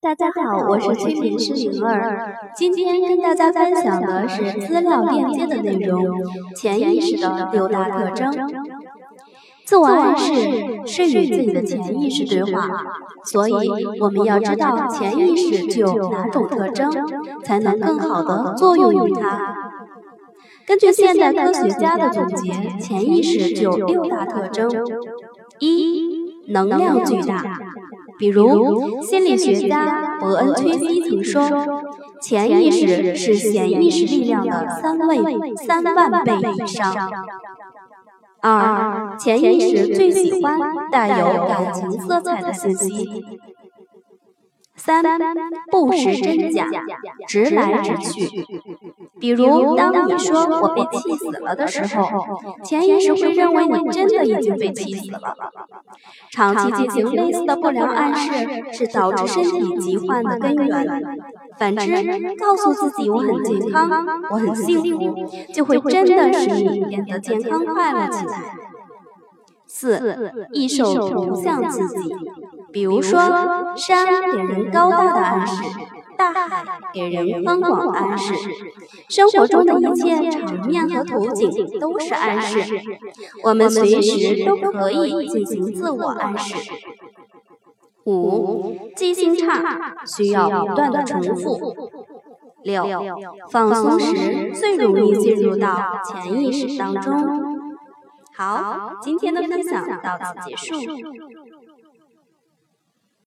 大家好，我是催眠师灵儿。今天跟大家分享的是资料链接的内容，潜意识的六大特征。自我暗示是与自己的潜意识对话，所以我们要知道潜意识具有哪种特征，才能更好的作用于它。根据现代科学家的总结，潜意识具有六大特征：一、能量巨大。比如，心理学家伯恩·崔西曾说：“潜意识是显意识力量的三位三万倍以上。”二，潜意识最喜欢带有感情色彩的信息。三，不识真假，直来直去。比如，当你说我被气死了的时候，潜意识会认为你真的已经被气死了。长期进行类似的不良暗示，是导致身体疾患的根源。反之，告诉自己我很健康，我很幸福，就会真的使你变得健康快乐起来。四，易受图像刺激。比如说，山给人高大的暗示，大海给人宽广的暗示，生活中的一切场面和图景都是暗示。我们随时都可以进行自我暗示。五，记性差，需要不断的重复。六，放松时最容易进入到潜意识当中。好，今天的分享到此结束。